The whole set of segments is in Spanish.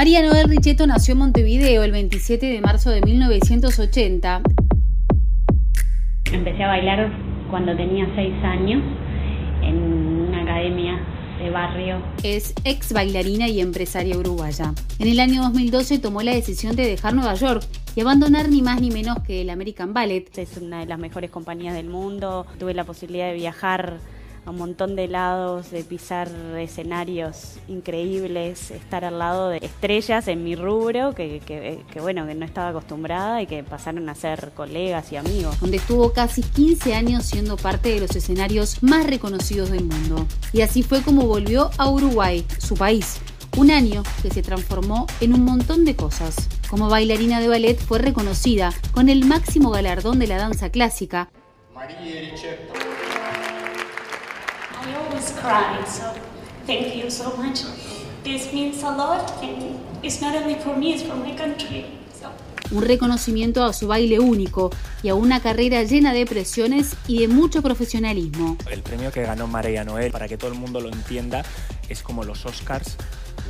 María Noel Richetto nació en Montevideo el 27 de marzo de 1980. Empecé a bailar cuando tenía seis años en una academia de barrio. Es ex bailarina y empresaria uruguaya. En el año 2012 tomó la decisión de dejar Nueva York y abandonar ni más ni menos que el American Ballet. Es una de las mejores compañías del mundo. Tuve la posibilidad de viajar a un montón de lados, de pisar escenarios increíbles, estar al lado de estrellas en mi rubro, que, bueno, que no estaba acostumbrada y que pasaron a ser colegas y amigos. Donde estuvo casi 15 años siendo parte de los escenarios más reconocidos del mundo. Y así fue como volvió a Uruguay, su país. Un año que se transformó en un montón de cosas. Como bailarina de ballet fue reconocida con el máximo galardón de la danza clásica. María cry. So thank you so much. This means a lot, and it's not only for me, it's for my country. Un reconocimiento a su baile único y a una carrera llena de presiones y de mucho profesionalismo. El premio que ganó María Noel, para que todo el mundo lo entienda, es como los Oscars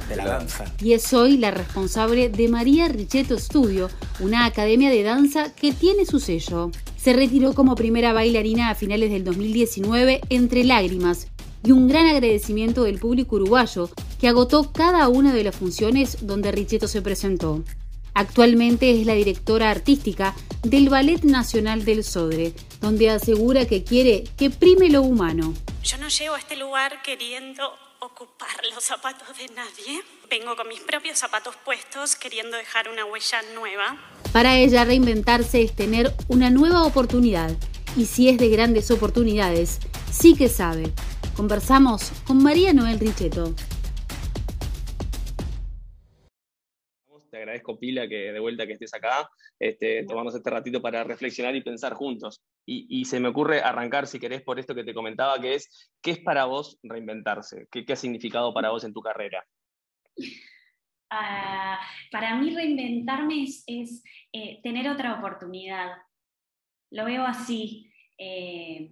de la danza. Y es hoy la responsable de María Richetto Studio, una academia de danza que tiene su sello. Se retiró como primera bailarina a finales del 2019 entre lágrimas y un gran agradecimiento del público uruguayo que agotó cada una de las funciones donde Richetto se presentó. Actualmente es la directora artística del Ballet Nacional del Sodre, donde asegura que quiere que prime lo humano. Yo no llego a este lugar queriendo ocupar los zapatos de nadie. Vengo con mis propios zapatos puestos queriendo dejar una huella nueva. Para ella reinventarse es tener una nueva oportunidad. Y si es de grandes oportunidades, sí que sabe Conversamos con María Noel Richetto. Te agradezco, Pila, que de vuelta que estés acá, este, tomamos este ratito para reflexionar y pensar juntos. Y, se me ocurre arrancar, si querés, por esto que te comentaba, que es, ¿qué es para vos reinventarse? ¿Qué, ha significado para vos en tu carrera? Ah, para mí reinventarme es, eh, tener otra oportunidad. Lo veo así. Eh,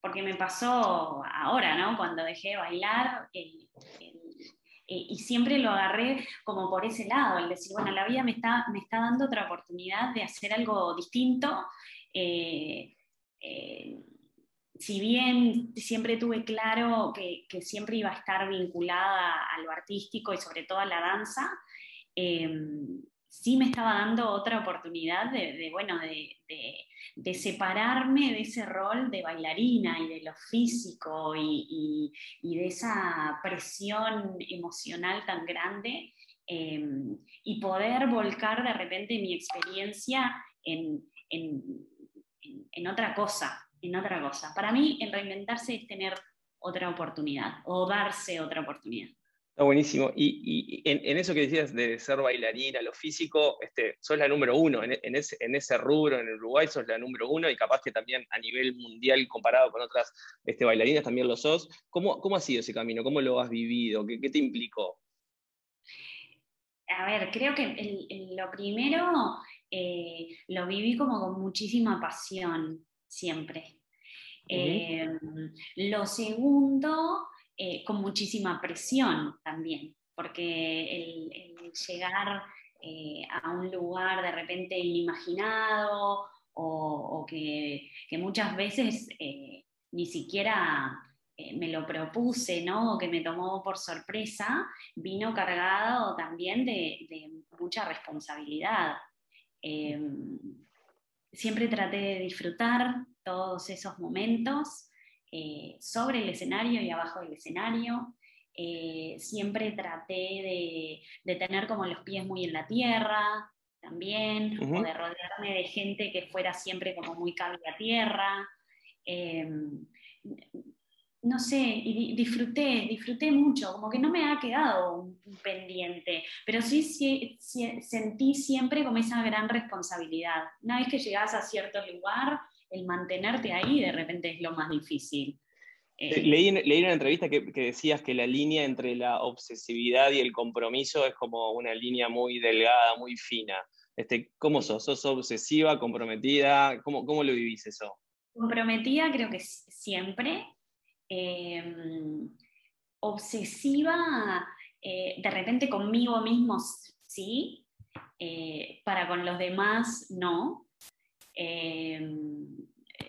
porque me pasó ahora, ¿no? Cuando dejé de bailar, eh, y siempre lo agarré como por ese lado, el decir, bueno, la vida me está, me está dando otra oportunidad de hacer algo distinto. Eh, eh, si bien siempre tuve claro que, que, siempre iba a estar vinculada a lo artístico y sobre todo a la danza, sí me estaba dando otra oportunidad de, bueno, de, separarme de ese rol de bailarina y de lo físico y, de esa presión emocional tan grande em, y poder volcar de repente mi experiencia en, otra cosa, en otra cosa. Para mí, el reinventarse es tener otra oportunidad o darse otra oportunidad. Buenísimo. Y, en, eso que decías de ser bailarina, lo físico, este, sos la número uno. En, ese, rubro en Uruguay sos la número uno y capaz que también a nivel mundial comparado con otras este, bailarinas también lo sos. ¿Cómo, ¿Cómo ha sido ese camino? ¿Cómo lo has vivido? ¿Qué, te implicó? A ver, creo que lo primero eh, lo viví como con muchísima pasión, siempre. Em, lo segundo, eh, con muchísima presión también, porque el, llegar eh, a un lugar de repente inimaginado o, que, muchas veces eh, ni siquiera me lo propuse, ¿no? O que me tomó por sorpresa, vino cargado también de, mucha responsabilidad. Em, siempre traté de disfrutar todos esos momentos eh, sobre el escenario y abajo del escenario. Eh, siempre traté de, tener como los pies muy en la tierra también, o de rodearme de gente que fuera siempre como muy cable a tierra. Em, no sé, y disfruté, disfruté mucho, como que no me ha quedado un, pendiente, pero sí, sí, sentí siempre como esa gran responsabilidad. Una vez que llegas a cierto lugar, el mantenerte ahí de repente es lo más difícil. Eh, leí, una entrevista que, decías que la línea entre la obsesividad y el compromiso es como una línea muy delgada, muy fina. Este, ¿Cómo sos? ¿Sos obsesiva, comprometida? ¿Cómo, cómo lo vivís eso? Comprometida creo que siempre. Em, obsesiva eh, de repente conmigo mismo sí, eh, para con los demás no. Em,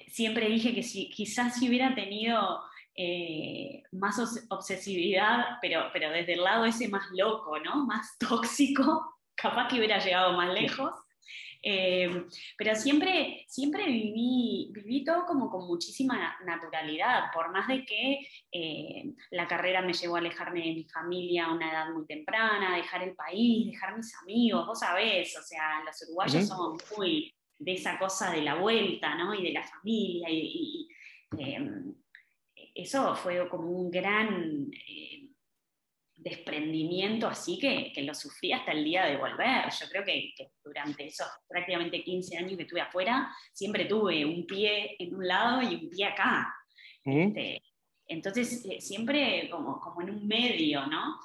siempre dije que si, quizás si hubiera tenido eh, más obsesividad, pero, pero desde el lado ese más loco, ¿no? Más tóxico, capaz que hubiera llegado más lejos. Eh, pero siempre, siempre viví, viví todo como con muchísima naturalidad, por más de que eh, la carrera me llevó a alejarme de mi familia a una edad muy temprana, dejar el país, dejar mis amigos, vos sabés, o sea, los uruguayos son muy de esa cosa de la vuelta, ¿no? Y de la familia, y, em, eso fue como un gran eh, desprendimiento así que, lo sufrí hasta el día de volver. Yo creo que, durante esos prácticamente 15 años que estuve afuera, siempre tuve un pie en un lado y un pie acá. Este, entonces, eh, siempre como, como, en un medio, ¿no?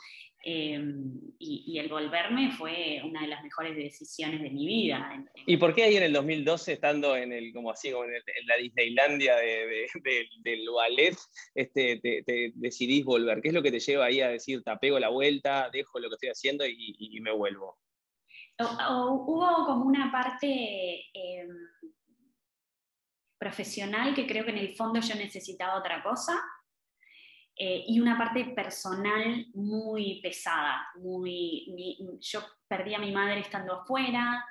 Em, y, el volverme fue una de las mejores decisiones de mi vida. ¿Y por qué ahí en el 2012, estando en el, como así, como en, la Disneylandia de, del ballet, este, te, decidís volver? ¿Qué es lo que te lleva ahí a decir, te pego la vuelta, dejo lo que estoy haciendo y, me vuelvo? hubo como una parte em, profesional que creo que en el fondo yo necesitaba otra cosa eh, y una parte personal muy pesada. Muy, yo perdí a mi madre estando afuera,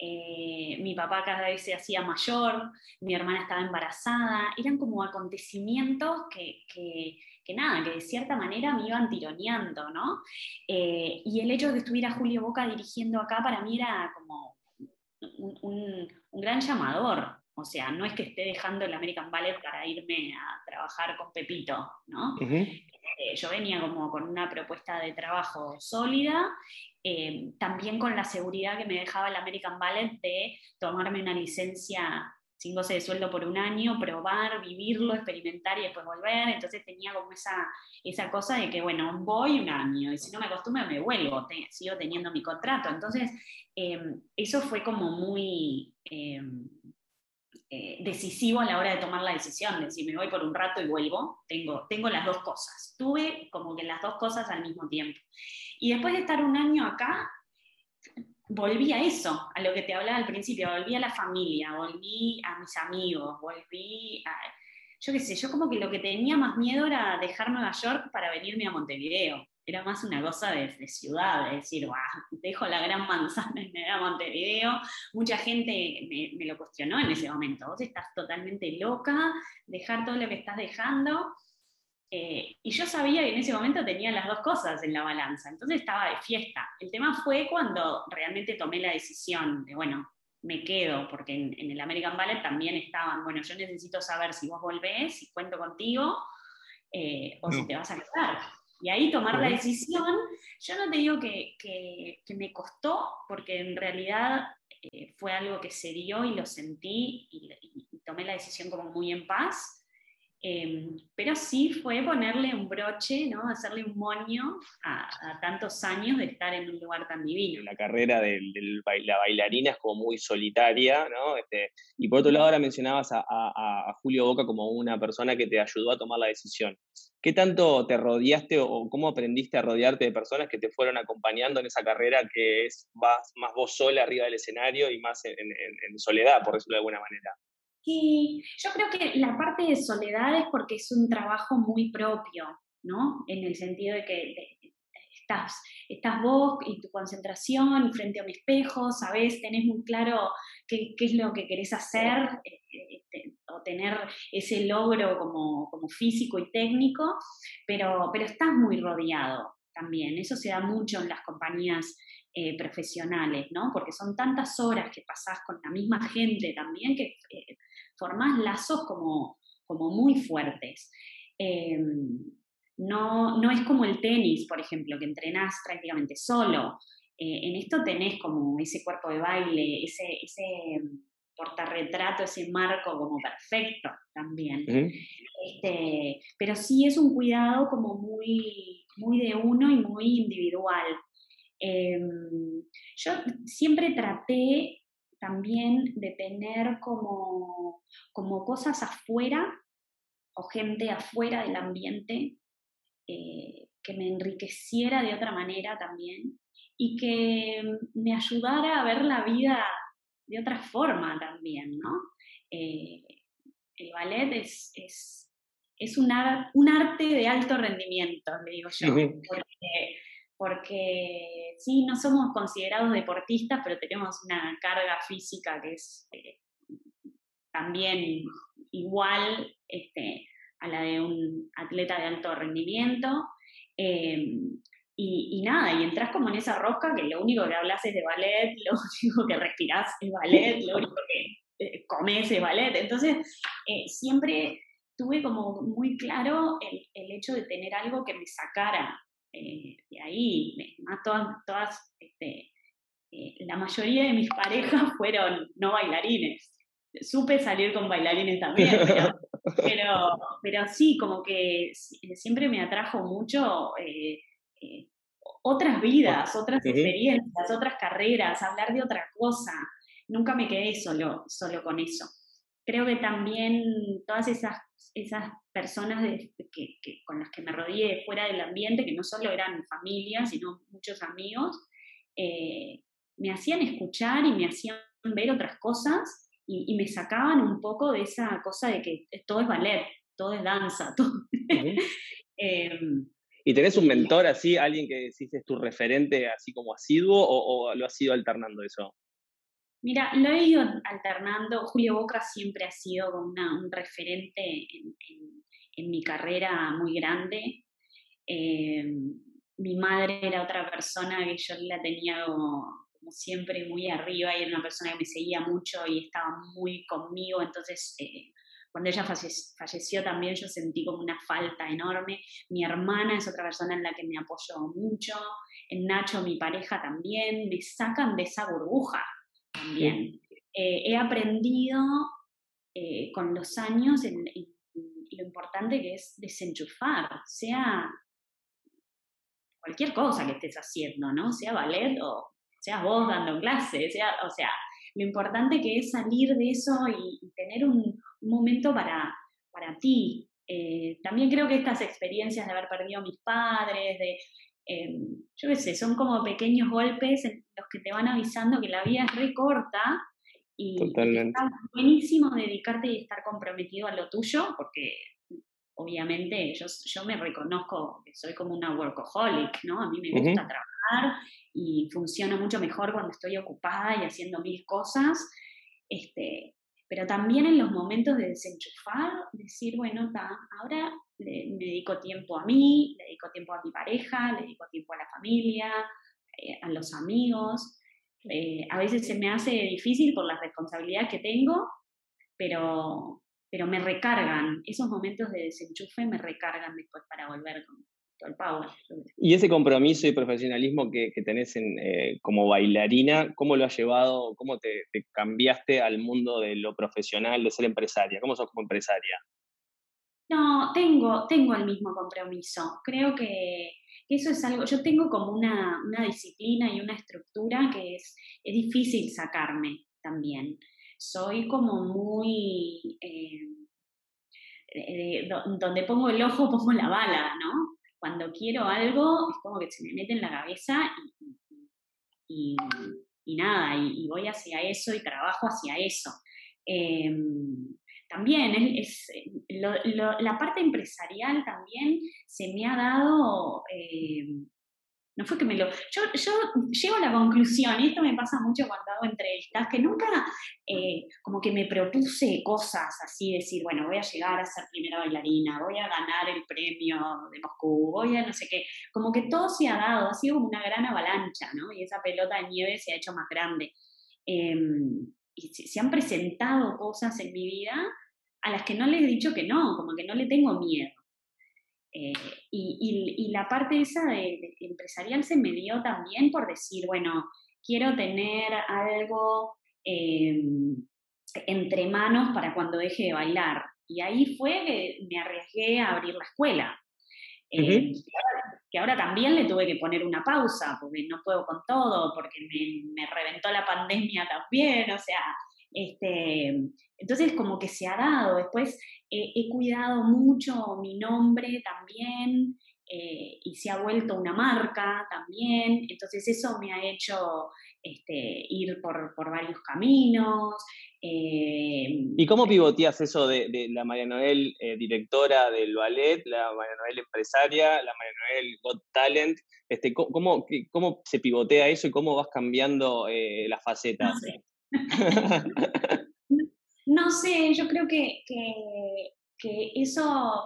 eh, mi papá cada vez se hacía mayor, mi hermana estaba embarazada, eran como acontecimientos que, que, nada, que de cierta manera me iban tironeando, ¿no? Eh, y el hecho de que estuviera Julio Boca dirigiendo acá para mí era como un, un gran llamador, o sea, no es que esté dejando el American Ballet para irme a trabajar con Pepito, ¿no? Eh, yo venía como con una propuesta de trabajo sólida, eh, también con la seguridad que me dejaba el American Ballet de tomarme una licencia sin goce de sueldo por un año, probar, vivirlo, experimentar y después volver. Entonces tenía como esa, esa cosa de que, bueno, voy un año y si no me acostumbro me vuelvo, sigo teniendo mi contrato. Entonces, eh, eso fue como muy... Eh, decisivo a la hora de tomar la decisión, de si me voy por un rato y vuelvo, tengo, tengo las dos cosas. Tuve como que las dos cosas al mismo tiempo. Y después de estar un año acá, volví a eso, a lo que te hablaba al principio, volví a la familia, volví a mis amigos, volví a... Yo qué sé, yo como que lo que tenía más miedo era dejar Nueva York para venirme a Montevideo era más una cosa de, ciudad, de decir, dejo la gran manzana me a Montevideo. Mucha gente me, lo cuestionó en ese momento, vos estás totalmente loca, dejar todo lo que estás dejando. Eh, y yo sabía que en ese momento tenía las dos cosas en la balanza, entonces estaba de fiesta. El tema fue cuando realmente tomé la decisión de, bueno, me quedo, porque en, el American Ballet también estaban, bueno, yo necesito saber si vos volvés, si cuento contigo, eh, o si te vas a quedar. Y ahí tomar la decisión, yo no te digo que, que, me costó, porque en realidad eh, fue algo que se dio y lo sentí y, tomé la decisión como muy en paz, em, pero sí fue ponerle un broche, ¿no? hacerle un moño a, tantos años de estar en un lugar tan divino. La carrera de, la bailarina es como muy solitaria, ¿no? Este, y por otro lado ahora mencionabas a, Julio Boca como una persona que te ayudó a tomar la decisión. ¿Qué tanto te rodeaste o cómo aprendiste a rodearte de personas que te fueron acompañando en esa carrera que es más, más vos sola arriba del escenario y más en, soledad, por decirlo de alguna manera? Sí, yo creo que la parte de soledad es porque es un trabajo muy propio, ¿no? En el sentido de que estás, estás vos y tu concentración frente a un espejo, sabes, tenés muy claro qué, es lo que querés hacer, eh, eh, o tener ese logro como, físico y técnico, pero estás muy rodeado también. Eso se da mucho en las compañías eh, profesionales, ¿no? Porque son tantas horas que pasás con la misma gente también que formás lazos como, como muy fuertes. Em, no, no es como el tenis, por ejemplo, que entrenás prácticamente solo. en esto tenés como ese cuerpo de baile, ese, ese portarretrato, ese marco como perfecto también. este, pero sí es un cuidado como muy, muy de uno y muy individual. Em, yo siempre traté también de tener como, como cosas afuera o gente afuera del ambiente eh, que me enriqueciera de otra manera también y que me ayudara a ver la vida de otra forma también, ¿no? Eh, el ballet es, es, es un, un, arte de alto rendimiento, le digo yo, porque, porque, sí, no somos considerados deportistas, pero tenemos una carga física que es eh, también igual este, a la de un atleta de alto rendimiento. Em, y, nada, y entras como en esa rosca que lo único que hablas es de ballet, lo único que respirás es ballet, lo único que eh, comes es ballet. Entonces, eh, siempre tuve como muy claro el, hecho de tener algo que me sacara eh, de ahí. Más todas, todas este, la mayoría de mis parejas fueron no bailarines. Supe salir con bailarines también, pero, pero, pero sí, como que siempre me atrajo mucho eh, otras vidas, otras experiencias, otras carreras, hablar de otra cosa. Nunca me quedé solo, solo con eso. Creo que también todas esas, esas personas que, con las que me rodeé fuera del ambiente, que no solo eran familia, sino muchos amigos, eh, me hacían escuchar y me hacían ver otras cosas y, me sacaban un poco de esa cosa de que todo es ballet, todo es danza, todo. ¿Y tenés un mentor así, alguien que decís es tu referente así como asiduo o, lo has ido alternando eso? Mira, lo he ido alternando. Julio Boca siempre ha sido un referente en, mi carrera muy grande. Eh, mi madre era otra persona que yo la tenía como, siempre muy arriba y era una persona que me seguía mucho y estaba muy conmigo, entonces eh, cuando ella falleció también yo sentí como una falta enorme. Mi hermana es otra persona en la que me apoyó mucho. En Nacho, mi pareja también. Me sacan de esa burbuja también. Eh, he aprendido eh, con los años lo importante que es desenchufar, sea cualquier cosa que estés haciendo, ¿no? Sea ballet o sea vos dando clases, sea, o sea, lo importante que es salir de eso y, tener un, momento para, para ti. Eh, también creo que estas experiencias de haber perdido a mis padres, de, em, yo qué sé, son como pequeños golpes en los que te van avisando que la vida es re corta y Totalmente. está buenísimo dedicarte y estar comprometido a lo tuyo, porque obviamente yo, yo me reconozco que soy como una workaholic, ¿no? A mí me gusta trabajar y funciona mucho mejor cuando estoy ocupada y haciendo mil cosas. Este, pero también en los momentos de desenchufar, decir, bueno, ahora le, me dedico tiempo a mí, le dedico tiempo a mi pareja, le dedico tiempo a la familia, eh, a los amigos. Eh, a veces se me hace difícil por las responsabilidades que tengo, pero, pero me recargan, esos momentos de desenchufe me recargan después para volver con, y ese compromiso y profesionalismo que, tenés eh, como bailarina, ¿cómo lo has llevado, cómo te, cambiaste al mundo de lo profesional, de ser empresaria? ¿Cómo sos como empresaria? Tengo, tengo el mismo compromiso. Creo que eso es algo, yo tengo como una, disciplina y una estructura que es, es difícil sacarme también. Soy como muy... Eh, eh, donde pongo el ojo, pongo la bala, ¿no? cuando quiero algo, es como que se me mete en la cabeza y, nada, y, voy hacia eso y trabajo hacia eso. Em, también es, la parte empresarial también se me ha dado em, no fue que me lo... Yo, yo llego a la conclusión, y esto me pasa mucho cuando hago entrevistas, que nunca eh, como que me propuse cosas así, decir, bueno, voy a llegar a ser primera bailarina, voy a ganar el premio de Moscú, voy a no sé qué. Como que todo se ha dado, ha sido una gran avalancha, ¿no? Y esa pelota de nieve se ha hecho más grande. Em, y se han presentado cosas en mi vida a las que no le he dicho que no, como que no le tengo miedo. Eh, y, la parte esa de, empresarial se me dio también por decir, bueno, quiero tener algo em, entre manos para cuando deje de bailar. Y ahí fue que me arriesgué a abrir la escuela. Eh, que, ahora, también le tuve que poner una pausa, porque no puedo con todo, porque me, reventó la pandemia también, o sea, este, entonces, como que se ha dado. Después he cuidado mucho mi nombre también. Eh, y se ha vuelto una marca también, entonces eso me ha hecho este, ir por, varios caminos. Eh, ¿Y cómo pivoteas eso de, la María Noel eh, directora del ballet, la María Noel empresaria, la María Noel Got Talent? Este, ¿cómo, cómo, se pivotea eso y cómo vas cambiando las facetas? No sé, yo creo que, que eso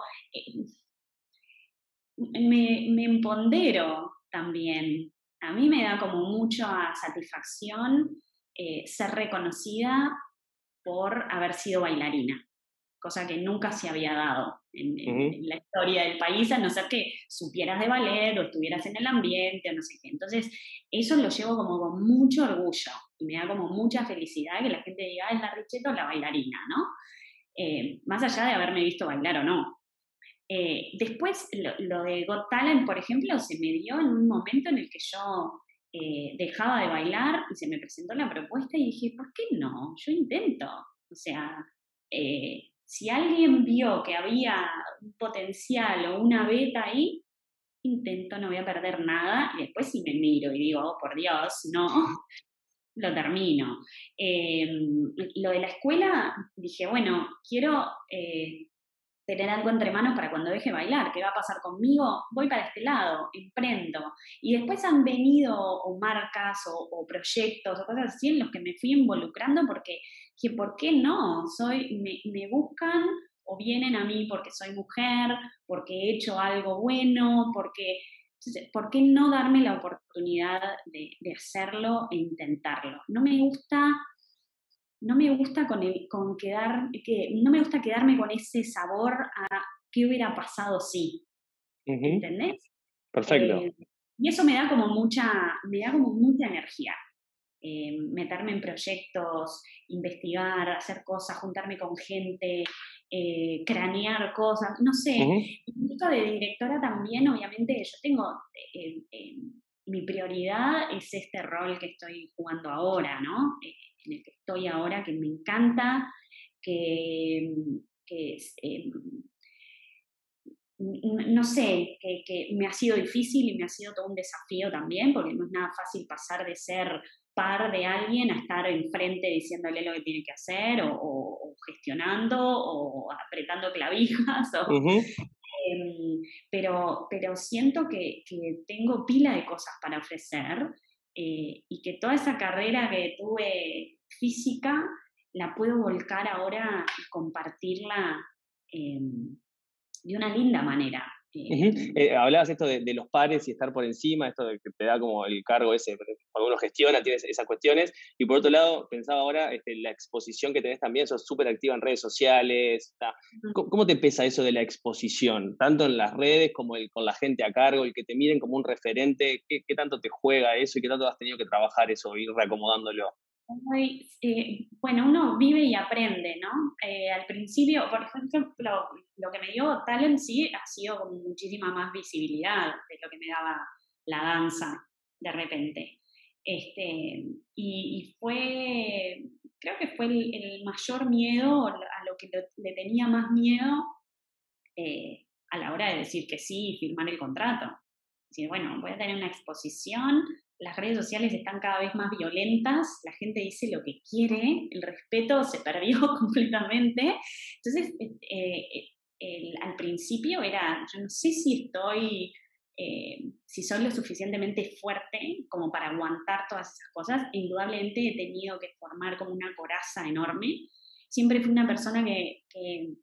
me, me empodero también. A mí me da como mucha satisfacción eh, ser reconocida por haber sido bailarina, cosa que nunca se había dado en, la historia del país, a no ser que supieras de ballet o estuvieras en el ambiente o no sé qué. Entonces, eso lo llevo como con mucho orgullo y me da como mucha felicidad que la gente diga, ah, es la Richeta o la bailarina, ¿no? Eh, más allá de haberme visto bailar o no. Eh, después, lo, de Got Talent, por ejemplo, se me dio en un momento en el que yo eh, dejaba de bailar y se me presentó la propuesta y dije, ¿por qué no? Yo intento. O sea, eh, si alguien vio que había un potencial o una beta ahí, intento, no voy a perder nada. Y después si me miro y digo, oh, por Dios, no, lo termino. lo de la escuela, dije, bueno, quiero tener algo entre manos para cuando deje bailar. ¿Qué va a pasar conmigo? Voy para este lado, emprendo. Y después han venido o marcas o, proyectos o cosas así en los que me fui involucrando porque, que ¿por qué no? Soy, me, buscan o vienen a mí porque soy mujer, porque he hecho algo bueno, porque... ¿Por qué no darme la oportunidad de, de hacerlo e intentarlo? No me gusta no me gusta con, el, con quedar, que, no me gusta quedarme con ese sabor a qué hubiera pasado si. ¿Entendés? Perfecto. Eh, y eso me da como mucha, me da como mucha energía. Eh, meterme en proyectos, investigar, hacer cosas, juntarme con gente, eh, cranear cosas, no sé. Y esto de directora también, obviamente, yo tengo, mi prioridad es este rol que estoy jugando ahora, ¿no? En el que estoy ahora, que me encanta, que, em, no sé, que, me ha sido difícil y me ha sido todo un desafío también, porque no es nada fácil pasar de ser par de alguien a estar enfrente diciéndole lo que tiene que hacer o, gestionando o apretando clavijas. Em, pero, pero siento que, que, tengo pila de cosas para ofrecer eh, y que toda esa carrera que tuve física la puedo volcar ahora y compartirla em, de una linda manera. Eh, eh, hablabas esto de, los pares y estar por encima, esto de que te da como el cargo ese, cuando uno gestiona, tienes esas cuestiones. Y por otro lado, pensaba ahora este, la exposición que tenés también, sos súper activa en redes sociales. ¿Cómo, te pesa eso de la exposición? Tanto en las redes como el, con la gente a cargo, el que te miren como un referente. ¿Qué, qué tanto te juega eso y qué tanto has tenido que trabajar eso, ir reacomodándolo? Eh, bueno, uno vive y aprende, ¿no? Eh, al principio, por ejemplo, lo, que me dio Talent sí ha sido con muchísima más visibilidad de lo que me daba la danza de repente. Este, y, fue, creo que fue el, mayor miedo, a lo que le, tenía más miedo eh, a la hora de decir que sí y firmar el contrato. Decir, bueno, voy a tener una exposición las redes sociales están cada vez más violentas, la gente dice lo que quiere, el respeto se perdió completamente. Entonces, eh, eh, al principio era, yo no sé si estoy, eh, si soy lo suficientemente fuerte como para aguantar todas esas cosas. Indudablemente he tenido que formar como una coraza enorme. Siempre fui una persona que, que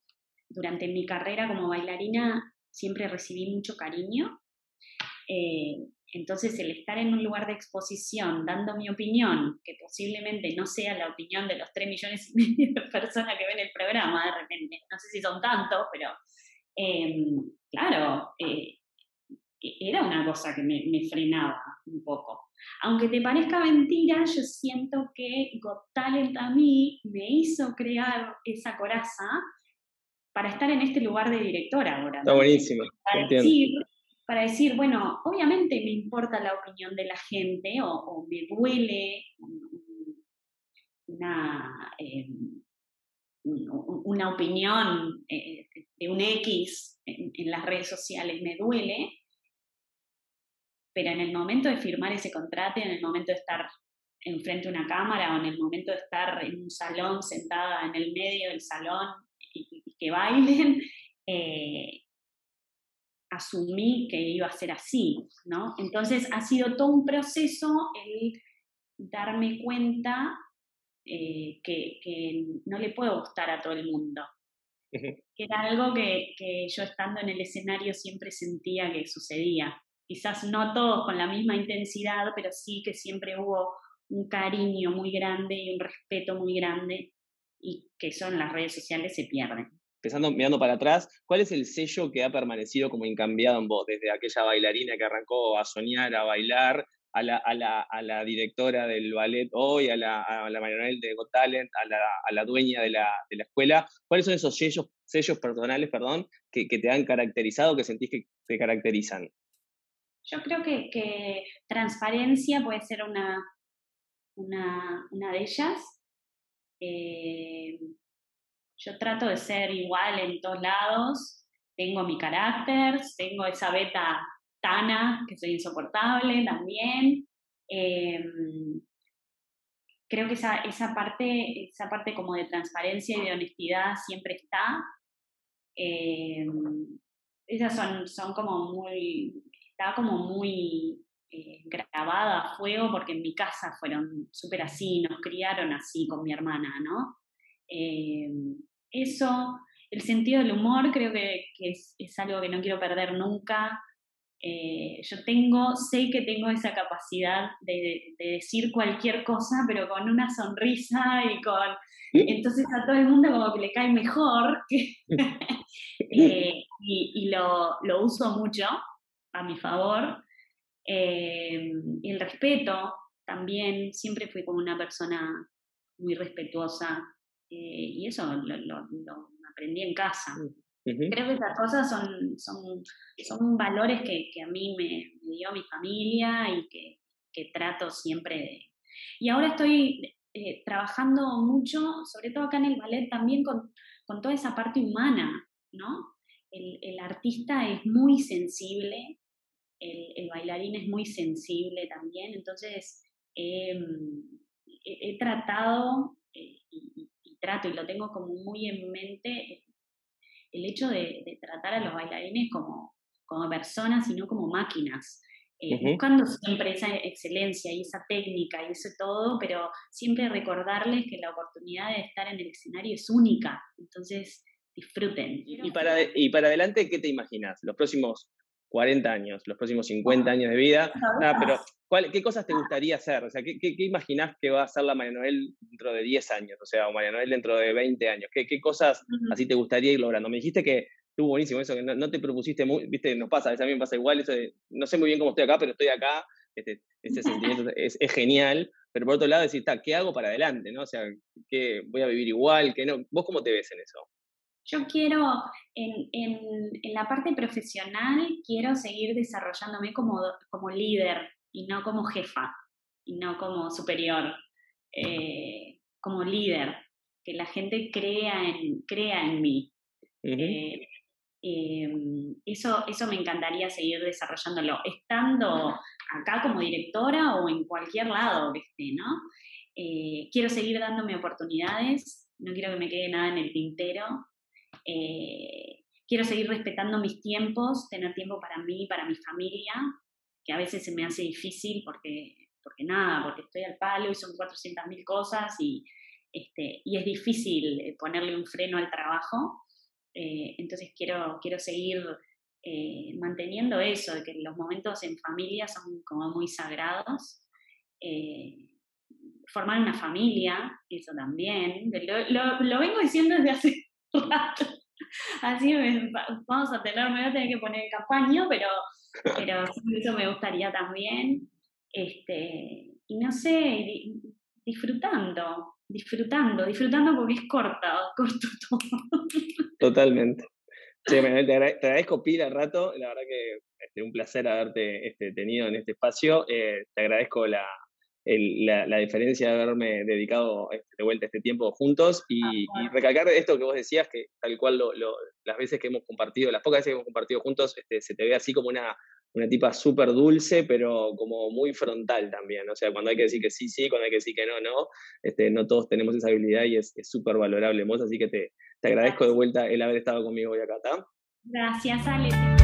durante mi carrera como bailarina siempre recibí mucho cariño. Entonces, el estar en un lugar de exposición, dando mi opinión, que posiblemente no sea la opinión de los 3 millones y medio de personas que ven el programa, de repente, no sé si son tantos, pero em, claro, eh, e-, era una cosa que me, frenaba un poco. Aunque te parezca mentira, yo siento que Got Talent a mí me hizo crear esa coraza para estar en este lugar de directora ahora. Está buenísimo. Para decir, para decir, bueno, obviamente me importa la opinión de la gente o, me duele una, em, una opinión eh, de un X en, las redes sociales, me duele, pero en el momento de firmar ese contrato, en el momento de estar enfrente de una cámara o en el momento de estar en un salón sentada en el medio del salón y, que bailen, eh, asumí que iba a ser así, ¿no? Entonces ha sido todo un proceso el darme cuenta eh, que, no le puedo gustar a todo el mundo. Que era algo que, que, yo estando en el escenario siempre sentía que sucedía. Quizás no todos con la misma intensidad, pero sí que siempre hubo un cariño muy grande y un respeto muy grande y que eso en las redes sociales se pierden. Empezando, mirando para atrás, ¿cuál es el sello que ha permanecido como incambiado en vos? Desde aquella bailarina que arrancó a soñar, a bailar, a la, directora del ballet hoy, a la, a la de Got Talent, a la, dueña de la, escuela. ¿Cuáles son esos sellos, personales perdón, que, te han caracterizado, que sentís que te caracterizan? Yo creo que, transparencia puede ser una de ellas. Eh, yo trato de ser igual en todos lados, tengo mi carácter, tengo esa beta tana, que soy insoportable también. Em, creo que esa, esa, parte, esa parte como de transparencia y de honestidad siempre está. Em, esas son, son como muy, está como muy eh, grabada a fuego porque en mi casa fueron súper así, nos criaron así con mi hermana, ¿no? Em, eso, el sentido del humor creo que, es, algo que no quiero perder nunca. Eh, yo tengo, sé que tengo esa capacidad de, decir cualquier cosa, pero con una sonrisa y con... Entonces a todo el mundo como que le cae mejor. Eh, y, lo, lo, uso mucho a mi favor. Eh, el respeto también, siempre fui como una persona muy respetuosa eh, y eso lo, aprendí en casa. Creo que esas cosas son, son, son valores que, que a mí me, dio mi familia y que, que trato siempre de... Y ahora estoy eh, trabajando mucho, sobre todo acá en el ballet, también con, con toda esa parte humana, ¿no? El, el, artista es muy sensible, el, el, bailarín es muy sensible también, entonces em, he, tratado eh, y, trato y lo tengo como muy en mente el hecho de, tratar a los bailarines como, como personas y no como máquinas. Eh, buscando siempre esa excelencia y esa técnica y eso todo, pero siempre recordarles que la oportunidad de estar en el escenario es única, entonces disfruten. Y para, y para adelante, ¿qué te imaginas? Los próximos 40 años, los próximos 50 años de vida. Ah, pero ¿qué cosas te gustaría hacer? O sea, ¿qué, qué, imaginás que va a ser la María Noel dentro de 10 años? O sea, o María Noel dentro de 20 años. ¿Qué, qué cosas así te gustaría ir logrando? Me dijiste que estuvo buenísimo eso, que no, te propusiste muy, viste, nos pasa, a veces a mí me pasa igual, eso no sé muy bien cómo estoy acá, pero estoy acá, este, este sentimiento es, es, genial, pero por otro lado decir, ¿qué hago para adelante? ¿no? O sea, ¿qué, ¿voy a vivir igual? ¿Qué no? ¿Vos cómo te ves en eso? Yo quiero, en, en, en, la parte profesional, quiero seguir desarrollándome como, como líder y no como jefa y no como superior, eh, como líder, que la gente crea en, crea en mí. Eh, em, eso, eso me encantaría seguir desarrollándolo, estando acá como directora o en cualquier lado que esté, ¿no? Eh, quiero seguir dándome oportunidades, no quiero que me quede nada en el tintero, eh, quiero seguir respetando mis tiempos, tener tiempo para mí, para mi familia, que a veces se me hace difícil porque, porque nada, porque estoy al palo y son 400.000 cosas y, este, y es difícil eh, ponerle un freno al trabajo. Eh, entonces quiero, quiero seguir manteniendo eso, de que los momentos en familia son como muy sagrados. formar una familia, eso también. Lo, lo vengo diciendo desde hace Así vamos a tener, me voy a tener que poner campaña, pero, pero eso me gustaría también. Este, y no sé, disfrutando, disfrutando, disfrutando porque es corta, corto todo. Totalmente. te, agradezco pila el rato, la verdad que es este, un placer haberte este, tenido en este espacio. Eh, te agradezco la, la, diferencia de haberme dedicado este, de vuelta este tiempo juntos y, ah, recalcar esto que vos decías, que tal cual las veces que hemos compartido, las pocas veces que hemos compartido juntos, este, se te ve así como una, una tipa súper dulce, pero como muy frontal también. O sea, cuando hay que decir que sí, sí, cuando hay que decir que no, no. Este, no todos tenemos esa habilidad y es súper valorable vos, así que te, te agradezco de vuelta el haber estado conmigo hoy acá, ¿está? Gracias, Ale.